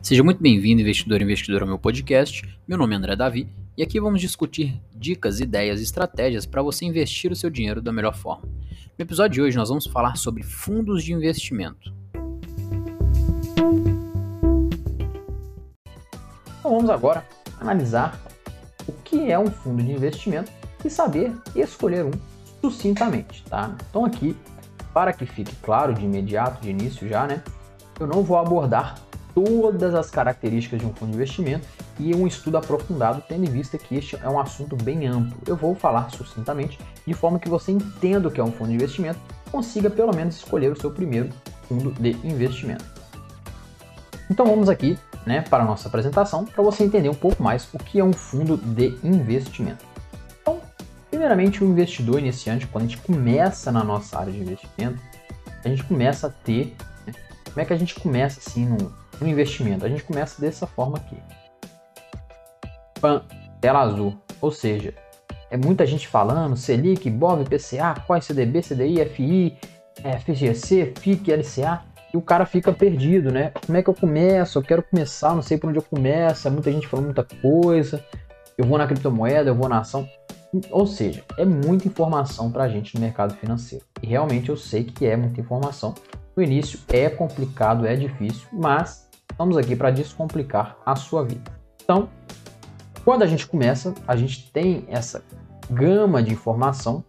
Seja muito bem-vindo, investidor e investidora, ao meu podcast. Meu nome é André Davi e aqui vamos discutir dicas, ideias e estratégias para você investir o seu dinheiro da melhor forma. No episódio de hoje, nós vamos falar sobre fundos de investimento. Então vamos agora analisar o que é um fundo de investimento e saber escolher um sucintamente, tá? Então aqui, para que fique claro de imediato, de início já, né? Eu não vou abordar todas as características de um fundo de investimento e um estudo aprofundado, tendo em vista que este é um assunto bem amplo. Eu vou falar sucintamente, de forma que você entenda o que é um fundo de investimento, consiga pelo menos escolher o seu primeiro fundo de investimento. Então vamos aqui né, para a nossa apresentação, para você entender um pouco mais o que é um fundo de investimento. Então, primeiramente, o investidor iniciante, quando a gente começa na nossa área de investimento, a gente começa a ter. Né, como é que a gente começa assim no, no investimento? A gente começa dessa forma aqui. Pan, tela azul. Ou seja, é muita gente falando Selic, BOV, PCA, quais CDB, CDI, FI, FGC, FIC, LCA e o cara fica perdido, né? Como é que eu começo? Eu quero começar, não sei por onde eu começo. Muita gente falando muita coisa. Eu vou na criptomoeda, eu vou na ação. Ou seja, é muita informação para a gente no mercado financeiro. E realmente eu sei que é muita informação. No início é complicado, é difícil, mas estamos aqui para descomplicar a sua vida. Então, quando a gente começa, a gente tem essa gama de informação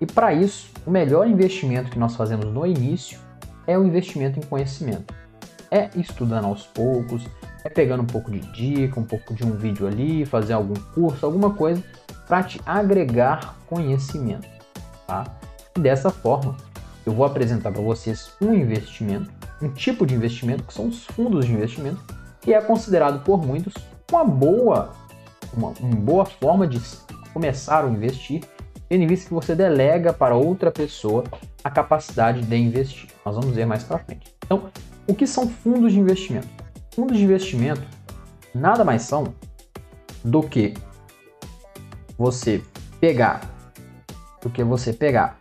e para isso, o melhor investimento que nós fazemos no início é o investimento em conhecimento. É estudando aos poucos, é pegando um pouco de dica, um pouco de um vídeo ali, fazer algum curso, alguma coisa para te agregar conhecimento, tá? E dessa forma, eu vou apresentar para vocês um investimento, um tipo de investimento que são os fundos de investimento, que é considerado por muitos uma boa, uma, uma boa forma de começar a investir tendo em vista que você delega para outra pessoa a capacidade de investir. Nós vamos ver mais para frente. Então, o que são fundos de investimento? Fundos de investimento nada mais são do que você pegar do que você pegar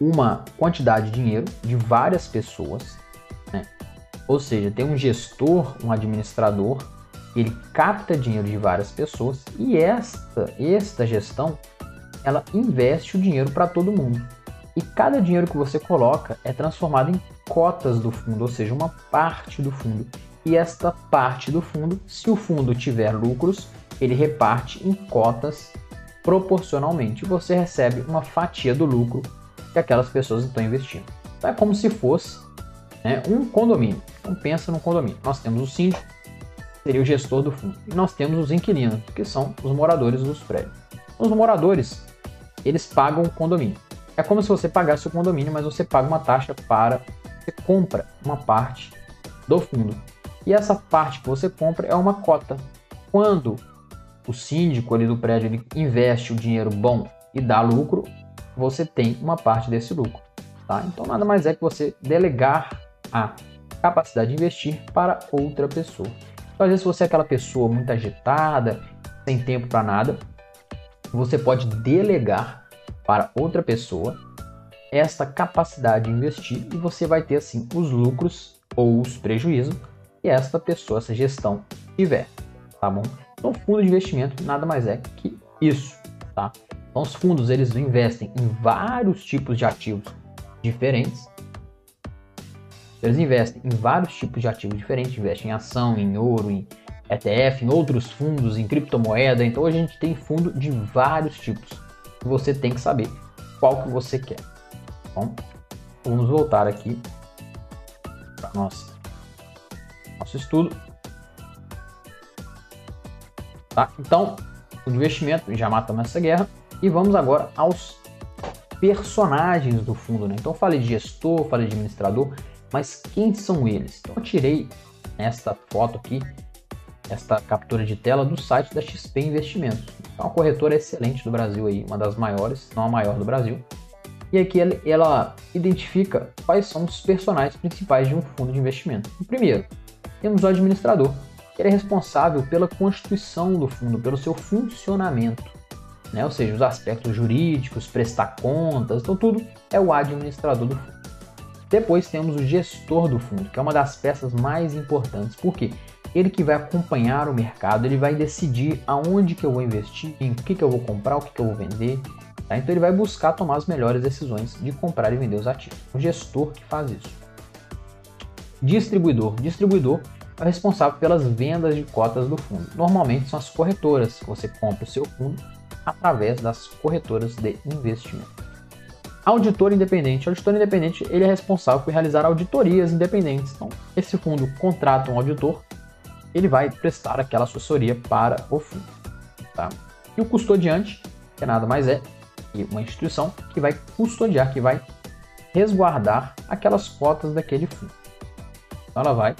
uma quantidade de dinheiro de várias pessoas, né? ou seja, tem um gestor, um administrador, ele capta dinheiro de várias pessoas e esta, esta gestão ela investe o dinheiro para todo mundo. E cada dinheiro que você coloca é transformado em cotas do fundo, ou seja, uma parte do fundo. E esta parte do fundo, se o fundo tiver lucros, ele reparte em cotas proporcionalmente. Você recebe uma fatia do lucro que aquelas pessoas estão investindo. Então é como se fosse né, um condomínio. Então pensa no condomínio. Nós temos o síndico, seria o gestor do fundo. E nós temos os inquilinos, que são os moradores dos prédios. Os moradores eles pagam o condomínio. É como se você pagasse o condomínio, mas você paga uma taxa para você compra uma parte do fundo. E essa parte que você compra é uma cota. Quando o síndico ali do prédio investe o dinheiro bom e dá lucro, você tem uma parte desse lucro. Tá? Então nada mais é que você delegar a capacidade de investir para outra pessoa. Então, às vezes você é aquela pessoa muito agitada, sem tempo para nada, você pode delegar para outra pessoa esta capacidade de investir e você vai ter assim os lucros ou os prejuízos que esta pessoa, essa gestão tiver, tá bom? Então, fundo de investimento nada mais é que isso, tá? Então, os fundos eles investem em vários tipos de ativos diferentes. Eles investem em vários tipos de ativos diferentes, investem em ação, em ouro, em ETF, em outros fundos, em criptomoeda. Então a gente tem fundo de vários tipos. Você tem que saber qual que você quer. Bom, vamos voltar aqui para nosso, nosso estudo. Tá? Então, o investimento, já matamos essa guerra. E vamos agora aos personagens do fundo. Né? Então, falei de gestor, falei de administrador, mas quem são eles? Então, eu tirei esta foto aqui esta captura de tela do site da XP Investimentos. É uma corretora excelente do Brasil aí, uma das maiores, não a maior do Brasil. E aqui ela, ela identifica quais são os personagens principais de um fundo de investimento. O primeiro, temos o administrador, que ele é responsável pela constituição do fundo, pelo seu funcionamento, né? ou seja, os aspectos jurídicos, prestar contas, então tudo é o administrador do fundo. Depois temos o gestor do fundo, que é uma das peças mais importantes. Por quê? Ele que vai acompanhar o mercado, ele vai decidir aonde que eu vou investir, em que que eu vou comprar, o que que eu vou vender. Tá? Então ele vai buscar tomar as melhores decisões de comprar e vender os ativos. O gestor que faz isso. Distribuidor. Distribuidor é responsável pelas vendas de cotas do fundo. Normalmente são as corretoras. Você compra o seu fundo através das corretoras de investimento. Auditor independente. O auditor independente ele é responsável por realizar auditorias independentes. Então, esse fundo contrata um auditor, ele vai prestar aquela assessoria para o fundo. Tá? E o custodiante, que nada mais é que uma instituição que vai custodiar, que vai resguardar aquelas cotas daquele fundo. Então, ela vai,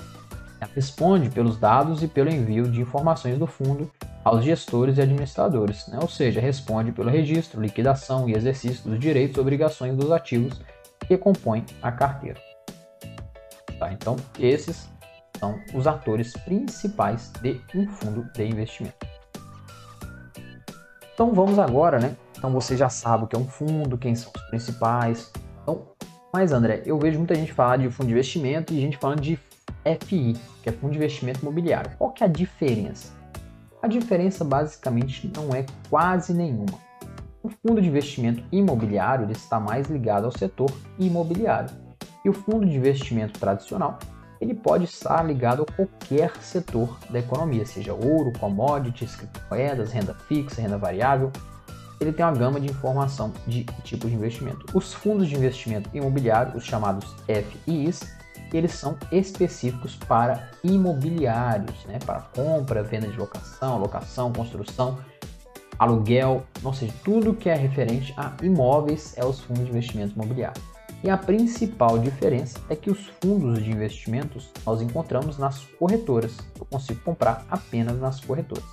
ela responde pelos dados e pelo envio de informações do fundo aos gestores e administradores, né? ou seja, responde pelo registro, liquidação e exercício dos direitos e obrigações dos ativos que compõem a carteira. Tá? Então, esses são os atores principais de um fundo de investimento. Então vamos agora, né? Então você já sabe o que é um fundo, quem são os principais. Então, mas André, eu vejo muita gente falar de fundo de investimento e gente falando de FI, que é Fundo de Investimento Imobiliário. Qual que é a diferença? A diferença basicamente não é quase nenhuma. O fundo de investimento imobiliário está mais ligado ao setor imobiliário e o fundo de investimento tradicional ele pode estar ligado a qualquer setor da economia, seja ouro, commodities, criptomoedas, renda fixa, renda variável. Ele tem uma gama de informação de tipo de investimento. Os fundos de investimento imobiliário, os chamados Eles são específicos para imobiliários, né? para compra, venda de locação, locação, construção, aluguel, ou seja, tudo que é referente a imóveis é os fundos de investimento imobiliário. E a principal diferença é que os fundos de investimentos nós encontramos nas corretoras. Eu consigo comprar apenas nas corretoras.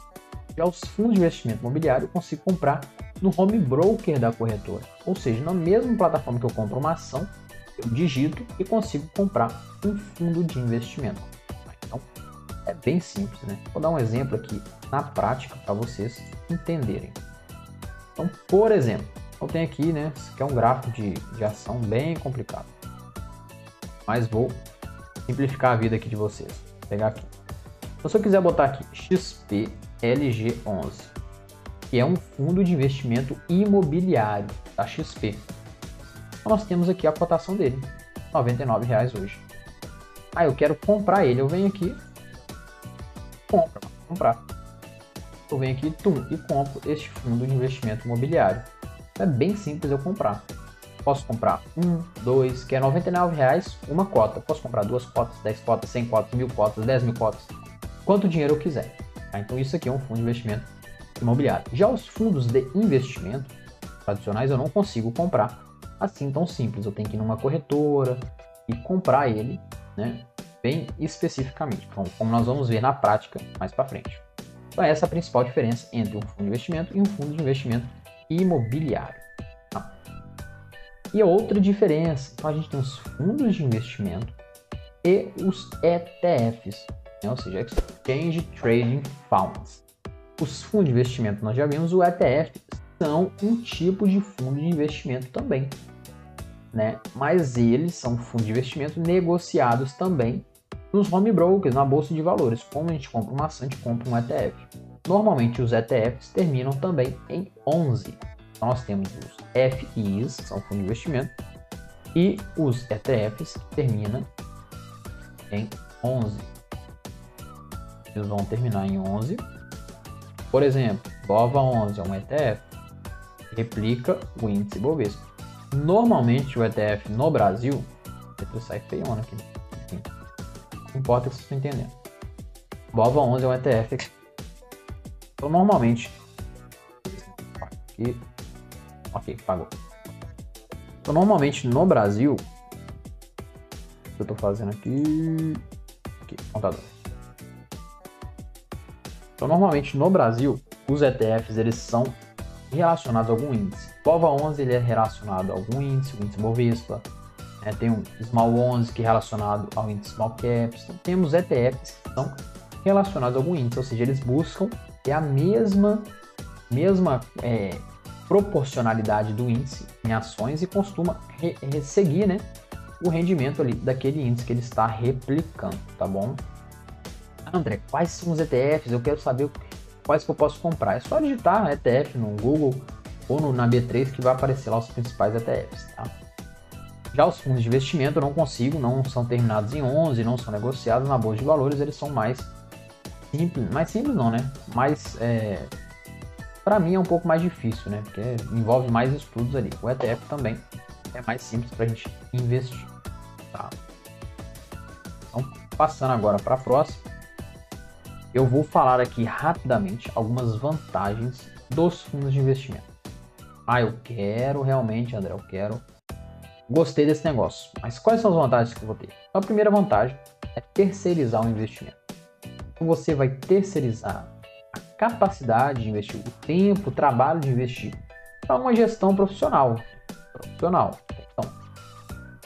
Já os fundos de investimento imobiliário eu consigo comprar no home broker da corretora, ou seja, na mesma plataforma que eu compro uma ação, eu digito e consigo comprar um fundo de investimento. Então, é bem simples, né? Vou dar um exemplo aqui na prática para vocês entenderem. Então, por exemplo, eu tenho aqui, né? Isso aqui é um gráfico de, de ação bem complicado. Mas vou simplificar a vida aqui de vocês. Vou pegar aqui. Então, se eu quiser botar aqui XPLG11, que é um fundo de investimento imobiliário da XP. Nós temos aqui a cotação dele, R$ 99,00 hoje. Ah, eu quero comprar ele, eu venho aqui, compra, comprar. Eu venho aqui, tum, e compro este fundo de investimento imobiliário. É bem simples eu comprar. Posso comprar um, dois, que é R$ 99,00 uma cota. Posso comprar duas cotas, 10 cotas, 100 cotas, mil cotas, 10 mil cotas, quanto dinheiro eu quiser. Tá? Então isso aqui é um fundo de investimento imobiliário. Já os fundos de investimento tradicionais eu não consigo comprar assim tão simples. Eu tenho que ir numa corretora e comprar ele, né? Bem especificamente, então, como nós vamos ver na prática mais para frente. Então, essa é a principal diferença entre um fundo de investimento e um fundo de investimento imobiliário. Tá? E a outra diferença, então a gente tem os fundos de investimento e os ETFs, né? ou seja, Exchange Trading Funds. Os fundos de investimento nós já vimos, o ETF são um tipo de fundo de investimento também né? Mas eles são fundos de investimento negociados também nos home brokers, na bolsa de valores. Como a gente compra uma ação, a gente compra um ETF. Normalmente os ETFs terminam também em 11. Então nós temos os FIs, que são fundos de investimento, e os ETFs que terminam em 11. Eles vão terminar em 11. Por exemplo, BOVA 11 é um ETF, replica o índice Bovespa. Normalmente o ETF no Brasil, letra sai feiona aqui. Enfim, não importa se você está entendendo. BOVA 11 é um ETF. Então normalmente. Aqui. Ok, pagou. Então normalmente no Brasil. O que eu estou fazendo aqui. Aqui, contador. Então normalmente no Brasil, os ETFs eles são relacionados a algum índice. BOVA 11 ele é relacionado a algum índice, o índice Bovespa. É, tem um Small 11 que é relacionado ao índice Small Caps. Então, temos ETFs que são relacionados a algum índice, ou seja, eles buscam ter a mesma, mesma é, proporcionalidade do índice em ações e costuma re, re seguir né, o rendimento ali daquele índice que ele está replicando, tá bom? André, quais são os ETFs? Eu quero saber quais que eu posso comprar. É só digitar ETF no Google ou no, na B3 que vai aparecer lá os principais ETFs, tá? Já os fundos de investimento eu não consigo, não são terminados em 11, não são negociados na bolsa de valores, eles são mais simples, mais simples não, né? Mais, é, para mim é um pouco mais difícil, né? Porque envolve mais estudos ali. O ETF também é mais simples para a gente investir, tá? Então, passando agora para a próxima, eu vou falar aqui rapidamente algumas vantagens dos fundos de investimento. Ah, eu quero realmente, André, eu quero gostei desse negócio. Mas quais são as vantagens que eu vou ter? Então, a primeira vantagem é terceirizar o investimento. Então, você vai terceirizar a capacidade de investir, o tempo, o trabalho de investir para uma gestão profissional. Profissional. Então,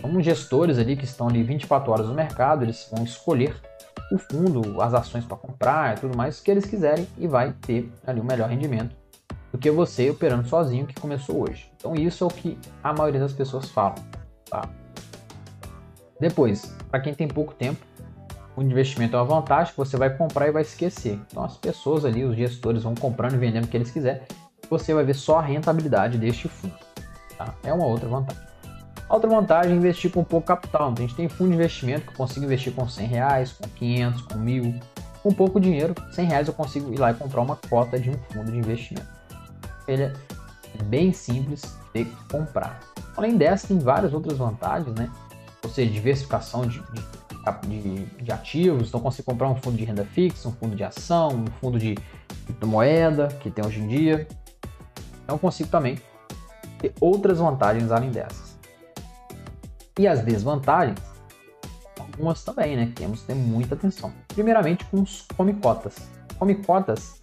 como gestores ali que estão ali 24 horas no mercado, eles vão escolher o fundo, as ações para comprar tudo mais que eles quiserem e vai ter ali o melhor rendimento do que você operando sozinho que começou hoje. Então isso é o que a maioria das pessoas falam. Tá? Depois, para quem tem pouco tempo, o investimento é uma vantagem que você vai comprar e vai esquecer. Então as pessoas ali, os gestores vão comprando e vendendo o que eles quiserem. Você vai ver só a rentabilidade deste fundo. Tá? É uma outra vantagem. Outra vantagem é investir com pouco capital. Então, a gente tem fundo de investimento que eu consigo investir com 100 reais, com 500, com 1000. Com pouco dinheiro, 100 reais eu consigo ir lá e comprar uma cota de um fundo de investimento. Ele é bem simples de comprar. Além dessa, tem várias outras vantagens, né? Ou seja, diversificação de, de, de ativos. Então, consigo comprar um fundo de renda fixa, um fundo de ação, um fundo de moeda que tem hoje em dia. Então, consigo também ter outras vantagens além dessas. E as desvantagens, algumas também, né? Temos que ter muita atenção. Primeiramente, com os come-cotas. Come-cotas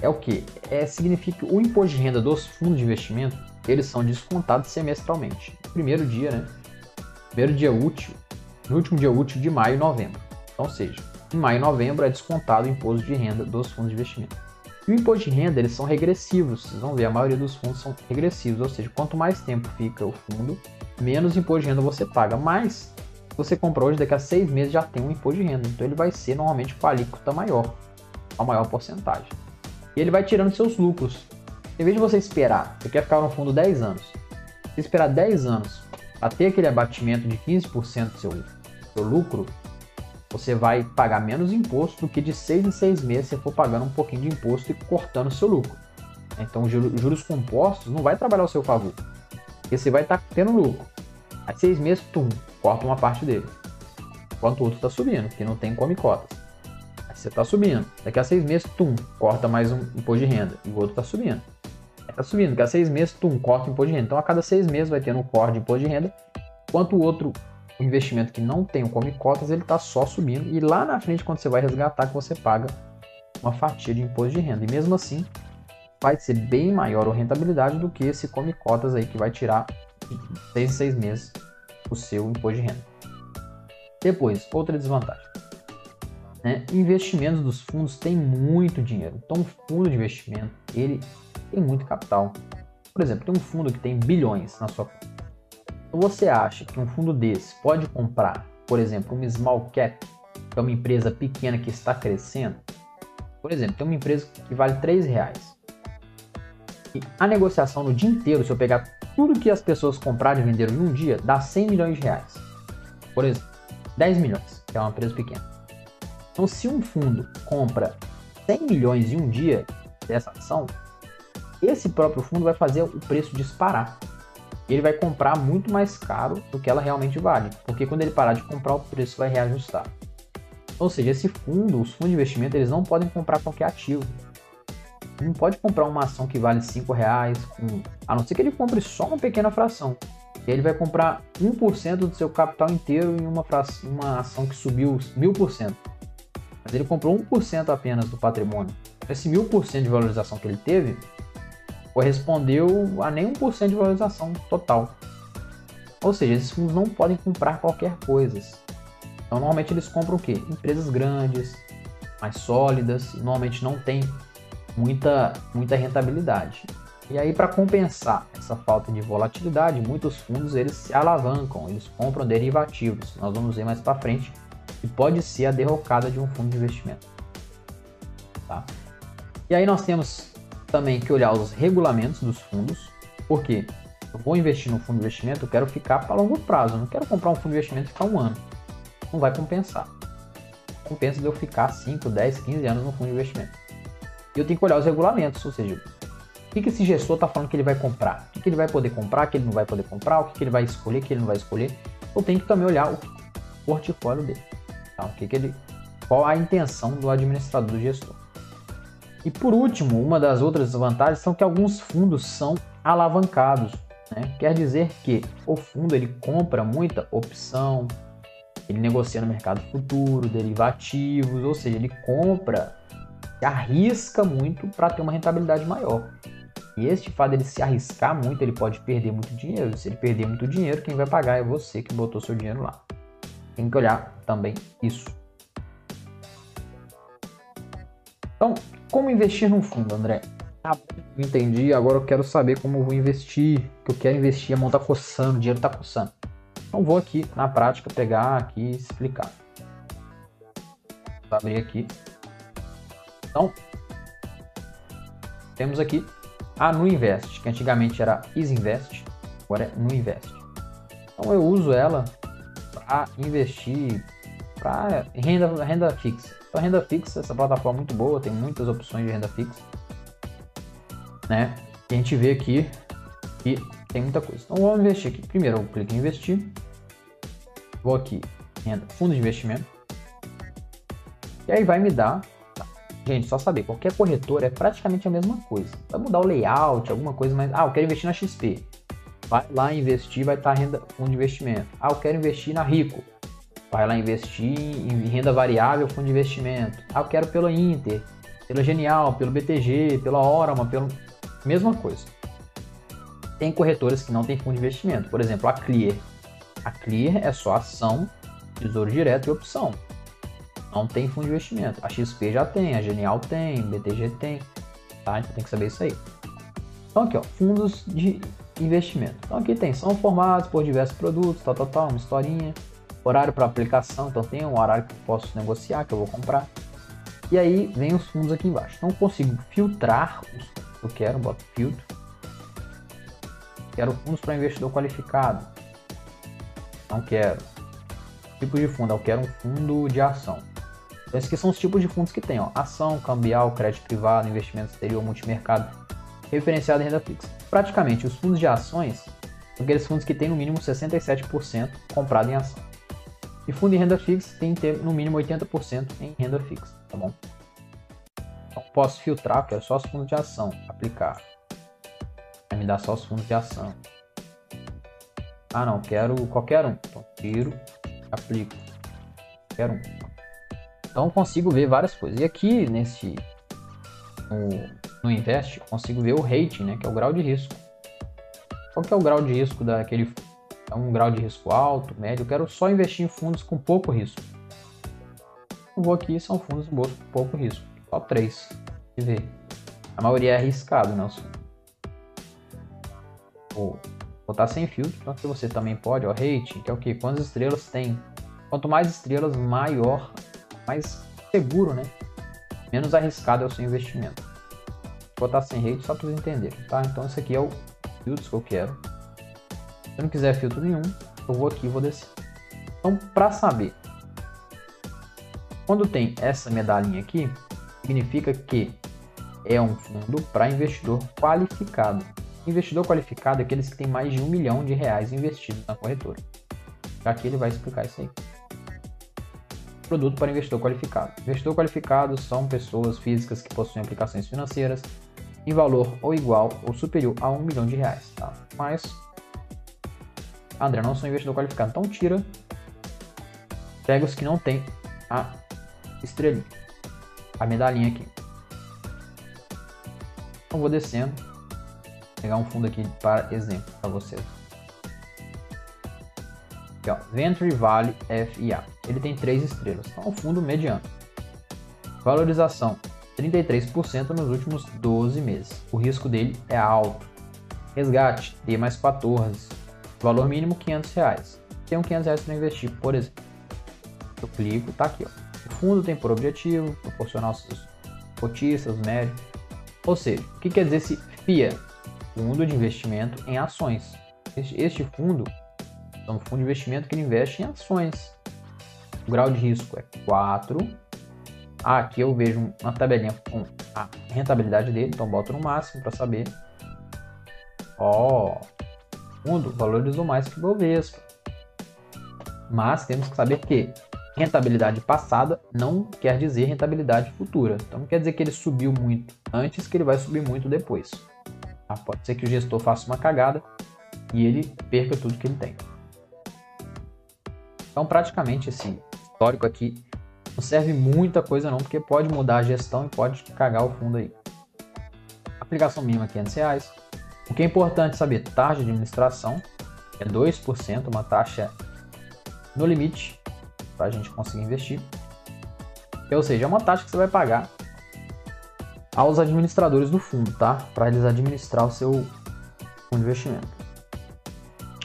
é o que? É, significa que o imposto de renda dos fundos de investimento eles são descontados semestralmente. Primeiro dia, né? Primeiro dia útil, no último dia útil de maio e novembro. Então, ou seja, em maio e novembro é descontado o imposto de renda dos fundos de investimento. E o imposto de renda, eles são regressivos. Vocês vão ver, a maioria dos fundos são regressivos, ou seja, quanto mais tempo fica o fundo, menos imposto de renda você paga. Mas, se você compra hoje, daqui a seis meses já tem um imposto de renda. Então, ele vai ser normalmente com a alíquota maior, a maior porcentagem. E ele vai tirando seus lucros. Em vez de você esperar, você quer ficar no fundo 10 anos, se esperar 10 anos para ter aquele abatimento de 15% do seu, seu lucro, você vai pagar menos imposto do que de 6 em 6 meses você for pagando um pouquinho de imposto e cortando o seu lucro. Então, juros compostos não vai trabalhar ao seu favor, porque você vai estar tá tendo lucro. Aí, 6 meses, tum, corta uma parte dele, enquanto o outro está subindo, que não tem come cotas. Aí você está subindo. Daqui a 6 meses, tum, corta mais um imposto de renda, e o outro está subindo tá subindo. Cada seis meses, tum, corta o imposto de renda. Então, a cada seis meses vai tendo um corte de imposto de renda, enquanto o outro o investimento que não tem o come cotas, ele tá só subindo. E lá na frente, quando você vai resgatar, que você paga uma fatia de imposto de renda. E mesmo assim, vai ser bem maior a rentabilidade do que esse come cotas aí, que vai tirar em seis meses o seu imposto de renda. Depois, outra desvantagem. Né? Investimentos dos fundos têm muito dinheiro. Então, o fundo de investimento, ele tem muito capital. Por exemplo, tem um fundo que tem bilhões na sua conta. Você acha que um fundo desse pode comprar, por exemplo, uma small cap, que é uma empresa pequena que está crescendo? Por exemplo, tem uma empresa que vale 3 reais. E a negociação no dia inteiro, se eu pegar tudo que as pessoas compraram e venderam em um dia, dá 100 milhões de reais. Por exemplo, 10 milhões, que é uma empresa pequena. Então, se um fundo compra 100 milhões em um dia dessa ação, esse próprio fundo vai fazer o preço disparar. Ele vai comprar muito mais caro do que ela realmente vale, porque quando ele parar de comprar, o preço vai reajustar. Ou seja, esse fundo, os fundos de investimento, eles não podem comprar qualquer ativo. Não pode comprar uma ação que vale 5 reais, a não ser que ele compre só uma pequena fração. Ele vai comprar 1% do seu capital inteiro em uma, fração, uma ação que subiu 1000%. Mas ele comprou 1% apenas do patrimônio. Esse 1000% de valorização que ele teve, correspondeu a nem 1% de valorização total. Ou seja, esses fundos não podem comprar qualquer coisa. Então, normalmente eles compram o quê? Empresas grandes, mais sólidas, normalmente não tem muita, muita rentabilidade. E aí, para compensar essa falta de volatilidade, muitos fundos eles se alavancam, eles compram derivativos. Nós vamos ver mais para frente que pode ser a derrocada de um fundo de investimento. Tá? E aí nós temos também que olhar os regulamentos dos fundos, porque eu vou investir no fundo de investimento, eu quero ficar para longo prazo, eu não quero comprar um fundo de investimento e ficar um ano. Não vai compensar. Compensa de eu ficar 5, 10, 15 anos no fundo de investimento. E eu tenho que olhar os regulamentos, ou seja, o que, que esse gestor está falando que ele vai comprar? O que, que ele vai poder comprar, que ele não vai poder comprar, o que, que ele vai escolher, que ele não vai escolher. Eu tenho que também olhar o portfólio dele. Tá? O que, que ele, qual a intenção do administrador do gestor. E por último, uma das outras vantagens são que alguns fundos são alavancados. Né? Quer dizer que o fundo ele compra muita opção, ele negocia no mercado futuro, derivativos, ou seja, ele compra, se arrisca muito para ter uma rentabilidade maior. E este fato dele se arriscar muito, ele pode perder muito dinheiro. Se ele perder muito dinheiro, quem vai pagar é você que botou seu dinheiro lá. Tem que olhar também isso. Então, como investir num fundo, André? Ah, entendi, agora eu quero saber como eu vou investir, que eu quero investir, a mão tá coçando, o dinheiro tá coçando. Então vou aqui na prática pegar aqui e explicar. Vou abrir aqui. Então, temos aqui a Nuinvest, que antigamente era Isinvest, agora é Nuinvest. Então eu uso ela para investir para renda, renda fixa. Então, renda fixa, essa plataforma é muito boa, tem muitas opções de renda fixa. Né? E a gente vê aqui que tem muita coisa. Então vamos investir aqui. Primeiro eu clico em investir. Vou aqui, renda, fundo de investimento. E aí vai me dar. Tá. Gente, só saber, qualquer corretor é praticamente a mesma coisa. Vai mudar o layout, alguma coisa mais. Ah, eu quero investir na XP. Vai lá investir, vai estar renda, fundo de investimento. Ah, eu quero investir na Rico vai lá investir em renda variável, fundo de investimento. Ah, eu quero pela Inter, pela Genial, pelo BTG, pela Orama, pelo mesma coisa. Tem corretoras que não têm fundo de investimento, por exemplo, a Clear. A Clear é só ação, tesouro direto e opção. Não tem fundo de investimento. A XP já tem, a Genial tem, BTG tem, tá? Então tem que saber isso aí. Então aqui, ó, fundos de investimento. Então aqui tem, são formados por diversos produtos, tal, tal, tal, uma historinha horário para aplicação, então tem um horário que eu posso negociar, que eu vou comprar. E aí vem os fundos aqui embaixo. Então consigo filtrar os que eu quero, boto filtro. Quero fundos para investidor qualificado. Não quero. Tipo de fundo, eu quero um fundo de ação. Então, esses aqui são os tipos de fundos que tem, ó. Ação, cambial, crédito privado, investimento exterior, multimercado, referenciado em renda fixa. Praticamente, os fundos de ações são aqueles fundos que têm no mínimo 67% comprado em ação. E fundo em renda fixa tem que ter no mínimo 80% em renda fixa, tá bom? Então, posso filtrar, quero só os fundos de ação, aplicar. Vai me dar só os fundos de ação. Ah não, quero qualquer um. Então tiro, aplico. Quero um. Então consigo ver várias coisas. E aqui nesse no, no Invest, consigo ver o rating, né, que é o grau de risco. Qual que é o grau de risco daquele é um grau de risco alto, médio, eu quero só investir em fundos com pouco risco. Eu vou aqui, são fundos com pouco risco, só três, e ver. A maioria é arriscado, né? Vou botar sem filtro, então aqui você também pode, ó, rating, que é o que? Quantas estrelas tem? Quanto mais estrelas, maior, mais seguro, né? Menos arriscado é o seu investimento. Vou botar sem rate só para vocês entenderem, tá? Então esse aqui é o filtro que eu quero. Se não quiser filtro nenhum, eu vou aqui e vou descer. Então, para saber, quando tem essa medalhinha aqui, significa que é um fundo para investidor qualificado. Investidor qualificado é aqueles que têm mais de um milhão de reais investidos na corretora. Aqui ele vai explicar isso aí. Produto para investidor qualificado. Investidor qualificado são pessoas físicas que possuem aplicações financeiras em valor ou igual ou superior a um milhão de reais. Tá? Mas André, não sou investidor qualificado. Então tira. Pega os que não tem a estrelinha. A medalhinha aqui. Então vou descendo. Pegar um fundo aqui para exemplo para vocês. Aqui, ó, Venture Valley FIA. Ele tem três estrelas. Então é um fundo mediano. Valorização 33% nos últimos 12 meses. O risco dele é alto Resgate, D mais 14. Valor mínimo 500 reais. Tenho 500 reais para investir, por exemplo. Eu clico, tá aqui. Ó. O fundo tem por objetivo proporcionar seus cotistas, médios. Ou seja, o que quer dizer esse FIA? Fundo de investimento em ações. Este, este fundo é um fundo de investimento que investe em ações. O grau de risco é 4. Ah, aqui eu vejo uma tabelinha com a rentabilidade dele, então boto no máximo para saber. Ó, fundo valorizou mais que o Bovespa. Mas temos que saber que rentabilidade passada não quer dizer rentabilidade futura. Então não quer dizer que ele subiu muito antes que ele vai subir muito depois. Ah, pode ser que o gestor faça uma cagada e ele perca tudo que ele tem. Então praticamente esse histórico aqui não serve muita coisa não, porque pode mudar a gestão e pode cagar o fundo aí. Aplicação mínima 500 reais. Que é importante saber, taxa de administração é 2%, uma taxa no limite para a gente conseguir investir. Ou seja, é uma taxa que você vai pagar aos administradores do fundo, tá? Para eles administrar o seu fundo de investimento.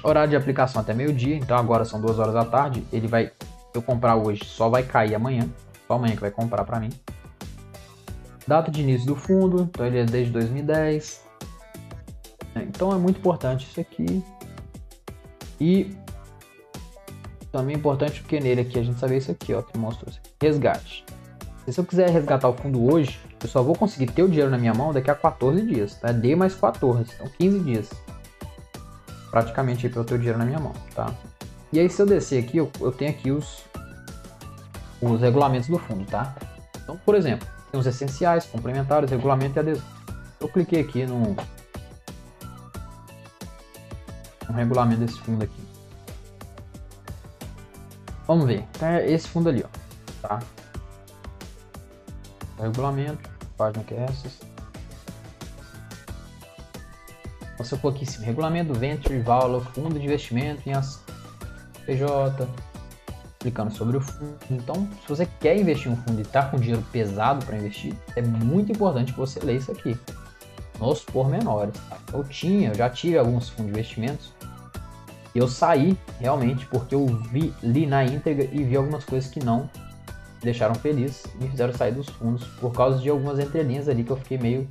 Horário de aplicação até meio-dia, então agora são duas horas da tarde. Ele vai, eu comprar hoje, só vai cair amanhã. Só amanhã que vai comprar para mim. Data de início do fundo, então ele é desde 2010. Então é muito importante isso aqui. E também é importante porque nele aqui a gente sabe isso aqui, ó, que mostrou assim, resgate. Se eu quiser resgatar o fundo hoje, eu só vou conseguir ter o dinheiro na minha mão daqui a 14 dias, tá? D mais 14, então 15 dias. Praticamente para eu ter o dinheiro na minha mão, tá? E aí se eu descer aqui, eu, eu tenho aqui os, os regulamentos do fundo, tá? Então, por exemplo, tem os essenciais, complementares, regulamento e adesão. Eu cliquei aqui no, no regulamento desse fundo aqui. Vamos ver. É esse fundo ali, ó. Tá? Regulamento, página que é essa. Então, se eu aqui cima, regulamento Venture Valor, fundo de investimento em ação PJ, explicando sobre o fundo. Então, se você quer investir em um fundo e está com dinheiro pesado para investir, é muito importante que você leia isso aqui, nos pormenores. Tá? Eu tinha, eu já tive alguns fundos de investimentos e eu saí realmente porque eu vi, li na íntegra e vi algumas coisas que não me deixaram feliz e me fizeram sair dos fundos por causa de algumas entrelinhas ali que eu fiquei meio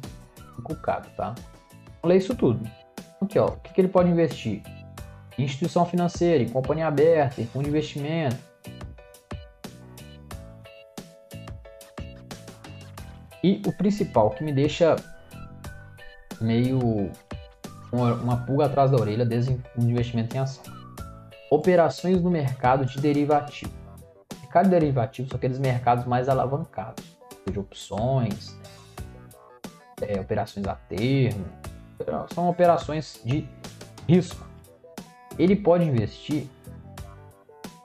encucado, tá? Ler isso tudo. Aqui, ó, o que, que ele pode investir? Em instituição financeira, em companhia aberta, em fundo de investimento. E o principal que me deixa meio uma pulga atrás da orelha desde um investimento em ação. Operações no mercado de derivativo. Mercado de derivativo são aqueles mercados mais alavancados, seja opções, é, operações a termo, são operações de risco. Ele pode investir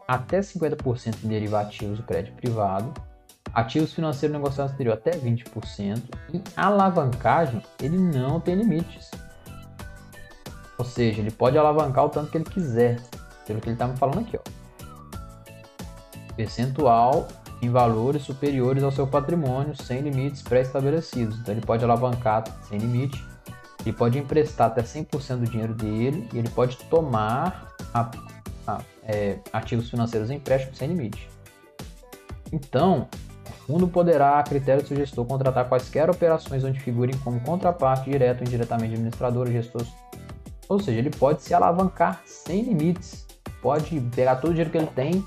até 50% em derivativos do crédito privado, ativos financeiros negociados exterior até 20%, e alavancagem ele não tem limites. Ou seja, ele pode alavancar o tanto que ele quiser, pelo que ele está me falando aqui. Ó. Percentual em valores superiores ao seu patrimônio, sem limites pré-estabelecidos. Então ele pode alavancar sem limite, ele pode emprestar até 100% do dinheiro dele e ele pode tomar a, a, é, ativos financeiros em empréstimo sem limite. Então, fundo poderá, a critério do seu gestor, contratar quaisquer operações onde figurem como contraparte direto ou indiretamente administrador, gestor ou seja, ele pode se alavancar sem limites. Pode pegar todo o dinheiro que ele tem,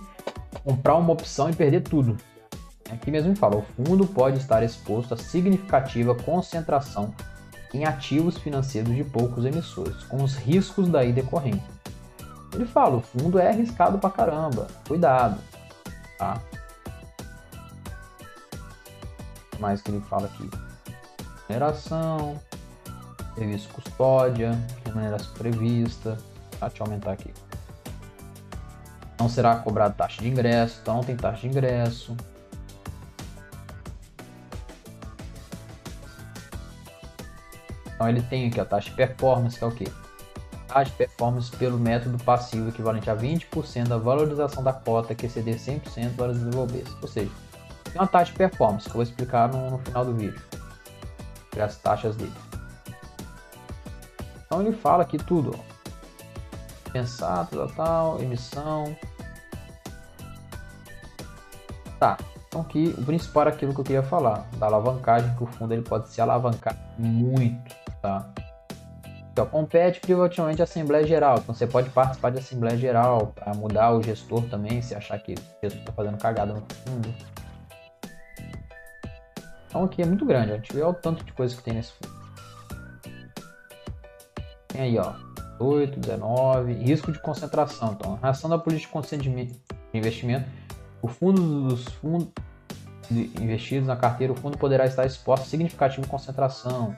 comprar uma opção e perder tudo. Aqui mesmo ele fala, o fundo pode estar exposto a significativa concentração em ativos financeiros de poucos emissores, com os riscos daí decorrentes. Ele fala, o fundo é arriscado pra caramba, cuidado, tá? Mais que ele fala aqui? Remuneração, serviço custódia, maneira prevista. Tá? Deixa eu aumentar aqui. Não será cobrado taxa de ingresso, então tem taxa de ingresso. Então ele tem aqui a taxa de performance, que é o quê? Taxa de performance pelo método passivo equivalente a 20% da valorização da cota que exceder 100% para desenvolver. Ou seja, tem uma taxa de performance que eu vou explicar no, no final do vídeo. As taxas dele. Então ele fala aqui tudo. Ó. Pensar, tal, tal, emissão. Tá. Então aqui o principal era aquilo que eu queria falar, da alavancagem, que o fundo ele pode se alavancar muito, tá? Então, compete privativamente a Assembleia Geral. Então você pode participar de Assembleia Geral para mudar o gestor também, se achar que o gestor está fazendo cagada no fundo. Então aqui é muito grande, a gente vê o tanto de coisa que tem nesse fundo. Tem aí, ó, 8, 19, risco de concentração. Então, a ação da política de investimento, o fundo dos fundos investidos na carteira, o fundo poderá estar exposto a significativa concentração.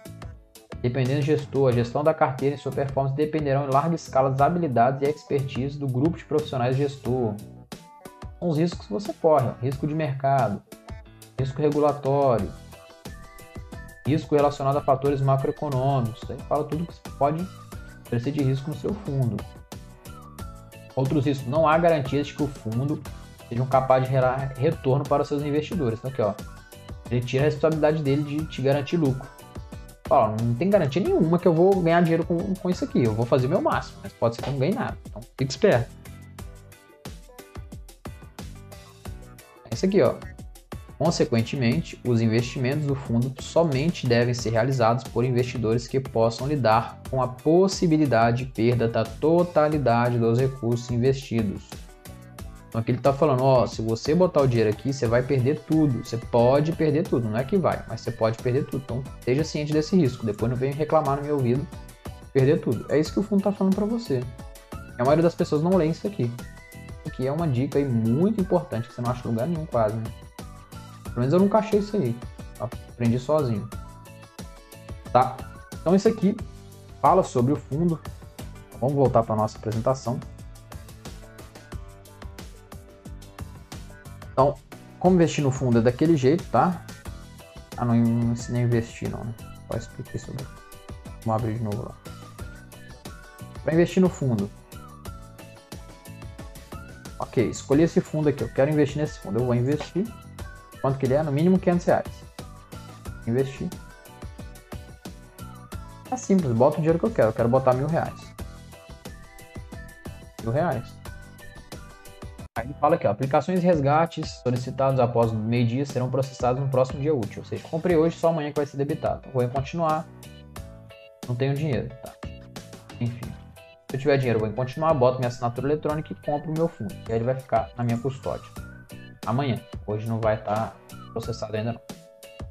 Dependendo do gestor, a gestão da carteira e sua performance dependerão em larga escala das habilidades e expertise do grupo de profissionais gestor. São os riscos que você corre: ó. risco de mercado, risco regulatório, risco relacionado a fatores macroeconômicos. Aí fala tudo que pode oferecer de risco no seu fundo. Outros riscos: não há garantias de que o fundo sejam capazes de gerar retorno para os seus investidores. Então, aqui, ó, ele tira a responsabilidade dele de te garantir lucro. Fala, não tem garantia nenhuma que eu vou ganhar dinheiro com, com isso aqui. Eu vou fazer meu máximo, mas pode ser que eu não ganhe nada. Então, fique esperto. É isso aqui, ó. Consequentemente, os investimentos do fundo somente devem ser realizados por investidores que possam lidar com a possibilidade de perda da totalidade dos recursos investidos. Então aqui ele está falando, ó, se você botar o dinheiro aqui, você vai perder tudo. Você pode perder tudo, não é que vai, mas você pode perder tudo. Então esteja ciente desse risco. Depois não venha reclamar no meu ouvido perder tudo. É isso que o fundo está falando para você. A maioria das pessoas não lê isso aqui. Isso aqui é uma dica aí muito importante que você não acha lugar nenhum quase, né? Pelo menos eu nunca achei isso aí. Aprendi sozinho. Tá? Então isso aqui fala sobre o fundo. Vamos voltar para nossa apresentação. Então, como investir no fundo é daquele jeito, tá? Ah, não, ensinei a investir não, né? Só expliquei sobre. Vamos abrir de novo lá. Para investir no fundo. Ok, escolhi esse fundo aqui. Eu quero investir nesse fundo. Eu vou investir. Quanto que ele é? No mínimo 500 reais. Investir. É simples, bota o dinheiro que eu quero. Eu quero botar mil reais. Mil reais. Aí ele fala aqui, ó, aplicações e resgates solicitados após meio-dia serão processados no próximo dia útil. Ou seja, comprei hoje, só amanhã que vai ser debitado. Vou continuar. Não tenho dinheiro, tá? Enfim. Se eu tiver dinheiro, vou em continuar, boto minha assinatura eletrônica e compro o meu fundo. E aí ele vai ficar na minha custódia. Amanhã. Hoje não vai estar tá processado ainda não.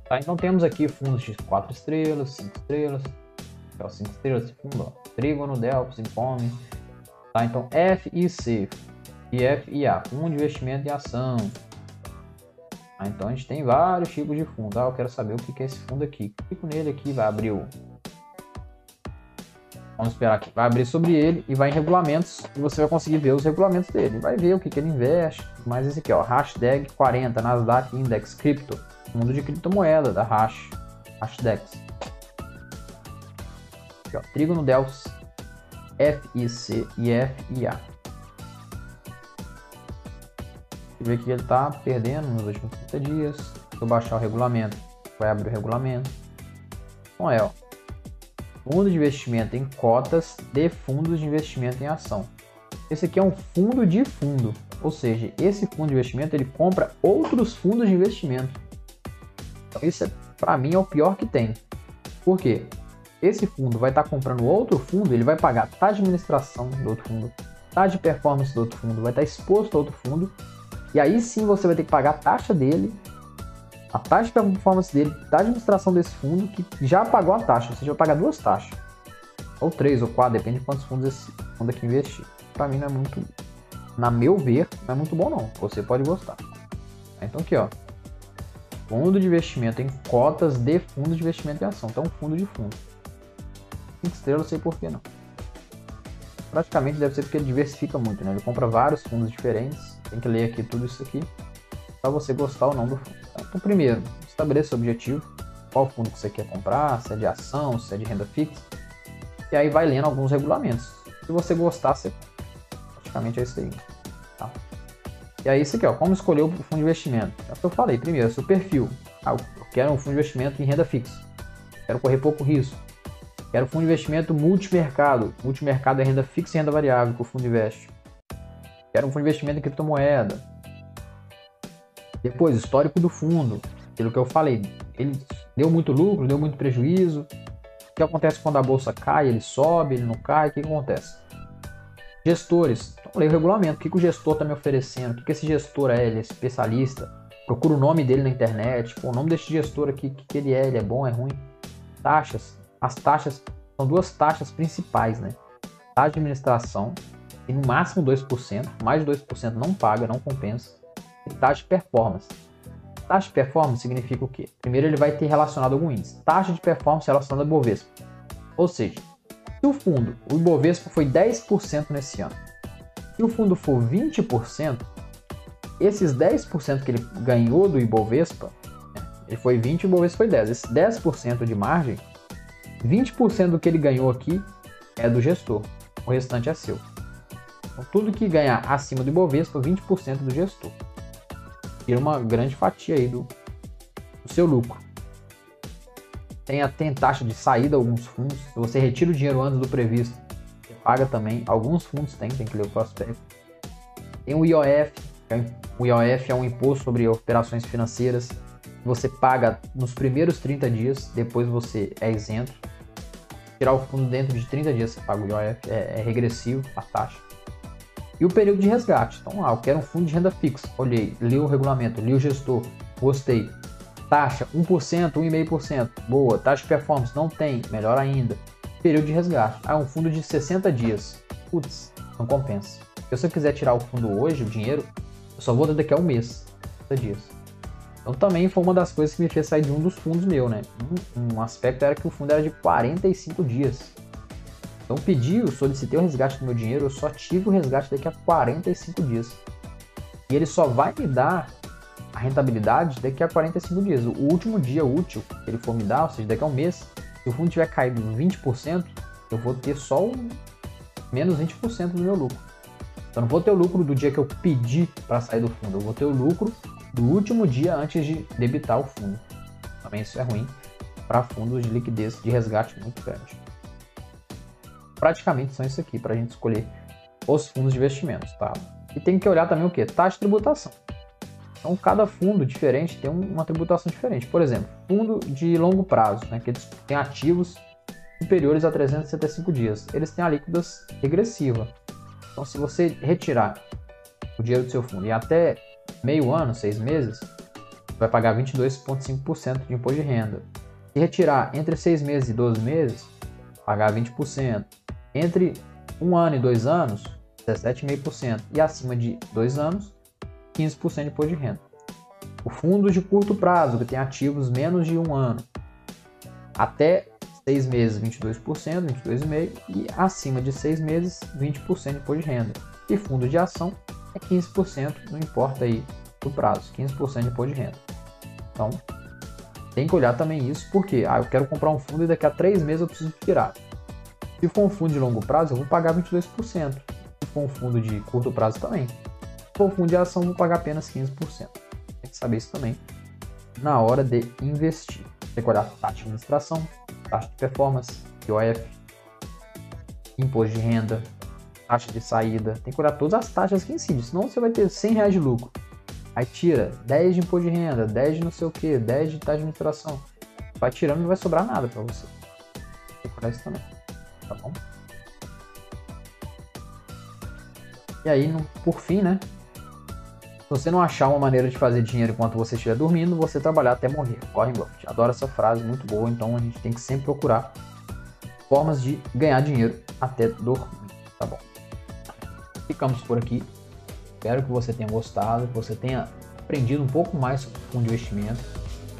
Tá? Então temos aqui fundos de 4 estrelas, 5 estrelas. Aqui, ó, 5 estrelas esse fundo, ó. Trígono, Delphi, Simpome. Tá? Então F e C IF e A, Fundo de Investimento em Ação. Ah, então a gente tem vários tipos de fundo. Ah, eu quero saber o que é esse fundo aqui. Clico nele aqui, vai abrir o... Vamos esperar aqui. Vai abrir sobre ele e vai em regulamentos e você vai conseguir ver os regulamentos dele. Vai ver o que, que ele investe. Mas esse aqui, ó, hashtag 40, Nasdaq Index Crypto. Fundo de criptomoeda da Hash. Hashdex. Aqui, ó, Trígono Delphs, FIC e FIA. Você vê que ele está perdendo nos últimos 30 dias. Se eu baixar o regulamento, vai abrir o regulamento. Então é, ó, fundo de investimento em cotas de fundos de investimento em ação. Esse aqui é um fundo de fundo, ou seja, esse fundo de investimento ele compra outros fundos de investimento. Então isso é, para mim é o pior que tem. Por quê? Esse fundo vai estar tá comprando outro fundo, ele vai pagar taxa de administração do outro fundo, taxa de performance do outro fundo, vai estar tá exposto a outro fundo e aí sim você vai ter que pagar a taxa dele, a taxa de performance dele, da administração desse fundo, que já pagou a taxa. Você vai pagar duas taxas. Ou três, ou quatro, depende de quantos fundos esse fundo aqui investir. Para mim não é muito, na meu ver, não é muito bom não. Você pode gostar. Então aqui, ó. Fundo de investimento em cotas de fundos de investimento em ação. Então, fundo de fundo. 5 estrelas, sei por que não. Praticamente deve ser porque ele diversifica muito, né? Ele compra vários fundos diferentes tem que ler aqui tudo isso aqui para você gostar ou não do fundo. Então, primeiro, estabeleça o objetivo, qual fundo que você quer comprar, se é de ação, se é de renda fixa, e aí vai lendo alguns regulamentos. Se você gostar, você praticamente é isso aí. Tá? E aí, isso aqui, ó, como escolher o fundo de investimento? É o que eu falei, primeiro, seu perfil. Ah, eu quero um fundo de investimento em renda fixa. Quero correr pouco risco. Quero fundo de investimento multimercado. Multimercado é renda fixa e renda variável que o fundo investe. Quero um fundo de investimento em criptomoeda. Depois, histórico do fundo. Aquilo que eu falei. Ele deu muito lucro, deu muito prejuízo. O que acontece quando a bolsa cai? Ele sobe, ele não cai? O que, acontece? Gestores. Então, leio o regulamento. O que, que o gestor está me oferecendo? O que, que esse gestor é? Ele é especialista? Procura o nome dele na internet. Pô, o nome desse gestor aqui, o que, que ele é? Ele é bom, é ruim? Taxas. As taxas são duas taxas principais, né? De administração, tem no máximo 2%, mais de 2% não paga, não compensa. Taxa de performance. Taxa de performance significa o quê? Primeiro ele vai ter relacionado algum índice. Taxa de performance relacionada ao Ibovespa. Ou seja, se o fundo, o Ibovespa foi 10% nesse ano, se o fundo for 20%, esses 10% que ele ganhou do Ibovespa, né, ele foi 20 e o Ibovespa foi 10. Esse 10% de margem, 20% do que ele ganhou aqui é do gestor. O restante é seu. Então, tudo que ganhar acima do Ibovespa, 20% do gestor. Tira uma grande fatia aí do, do seu lucro. Tem, a, tem taxa de saída alguns fundos. Se você retira o dinheiro antes do previsto, você paga também. Alguns fundos tem, tem que ler o prospecto. Tem o IOF. É, o IOF é um imposto sobre operações financeiras. Você paga nos primeiros 30 dias, depois você é isento. Tirar o fundo dentro de 30 dias, você paga o IOF, é, é regressivo a taxa. E o período de resgate. Então, ah, eu quero um fundo de renda fixa. Olhei, li o regulamento, li o gestor, gostei. Taxa 1%, 1,5%. Boa. Taxa de performance não tem, melhor ainda. Período de resgate. Ah, um fundo de 60 dias. Putz, não compensa. Se eu quiser tirar o fundo hoje, o dinheiro, eu só vou dar daqui a um mês. 60 dias. Então também foi uma das coisas que me fez sair de um dos fundos meu, né? Um, um aspecto era que o fundo era de 45 dias. Então pedi, eu solicitei o resgate do meu dinheiro, eu só tive o resgate daqui a 45 dias. E ele só vai me dar a rentabilidade daqui a 45 dias. O último dia útil que ele for me dar, ou seja, daqui a um mês, se o fundo tiver caído 20%, eu vou ter só o menos 20% do meu lucro. Então não vou ter o lucro do dia que eu pedi para sair do fundo, eu vou ter o lucro do último dia antes de debitar o fundo. Também isso é ruim para fundos de liquidez de resgate muito grande. Praticamente são isso aqui para a gente escolher os fundos de investimentos, tá? E tem que olhar também o que? Taxa de tributação. Então, cada fundo diferente tem uma tributação diferente. Por exemplo, fundo de longo prazo, né, que têm ativos superiores a 365 dias. Eles têm alíquotas regressiva. Então, se você retirar o dinheiro do seu fundo e até meio ano, seis meses, vai pagar 22,5% de imposto de renda. Se retirar entre seis meses e 12 meses, pagar 20%. Entre um ano e dois anos, 17,5%. E acima de dois anos, 15% de imposto de renda. O fundo de curto prazo, que tem ativos menos de um ano, até seis meses, 22%, 22,5%. E acima de seis meses, 20% de imposto de renda. E fundo de ação, é 15%, não importa aí o prazo, 15% de imposto de renda. Então, tem que olhar também isso, porque ah, eu quero comprar um fundo e daqui a três meses eu preciso tirar. Se for um fundo de longo prazo, eu vou pagar 22%. Se for um fundo de curto prazo também. Se for um fundo de ação, eu vou pagar apenas 15%. Tem que saber isso também na hora de investir. Tem que olhar taxa de administração, taxa de performance, IOF, imposto de renda, taxa de saída, tem que olhar todas as taxas que incidem, senão você vai ter 100 reais de lucro. Aí tira 10 de imposto de renda, 10 de não sei o que, 10 de taxa de administração. Vai tirando e não vai sobrar nada para você. Tem que olhar isso também, tá bom? E aí, por fim, né? Se você não achar uma maneira de fazer dinheiro enquanto você estiver dormindo, você trabalhar até morrer. Warren Buffett. Adoro essa frase, muito boa. Então a gente tem que sempre procurar formas de ganhar dinheiro até dormir, tá bom? ficamos por aqui. Espero que você tenha gostado, que você tenha aprendido um pouco mais sobre fundo de investimento,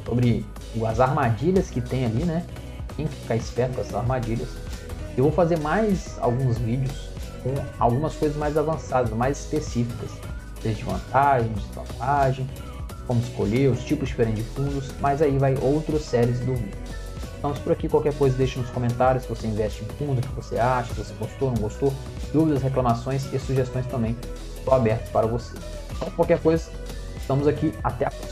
sobre as armadilhas que tem ali, né? Tem que ficar esperto com essas armadilhas. Eu vou fazer mais alguns vídeos com algumas coisas mais avançadas, mais específicas, desde vantagem, desvantagem, como escolher, os tipos diferentes de fundos, mas aí vai outras séries do vídeo. Estamos por aqui, qualquer coisa deixe nos comentários se você investe em fundo, o que você acha, se você gostou, não gostou, dúvidas, reclamações e sugestões também. Estou aberto para você. Então, qualquer coisa, estamos aqui, até a próxima.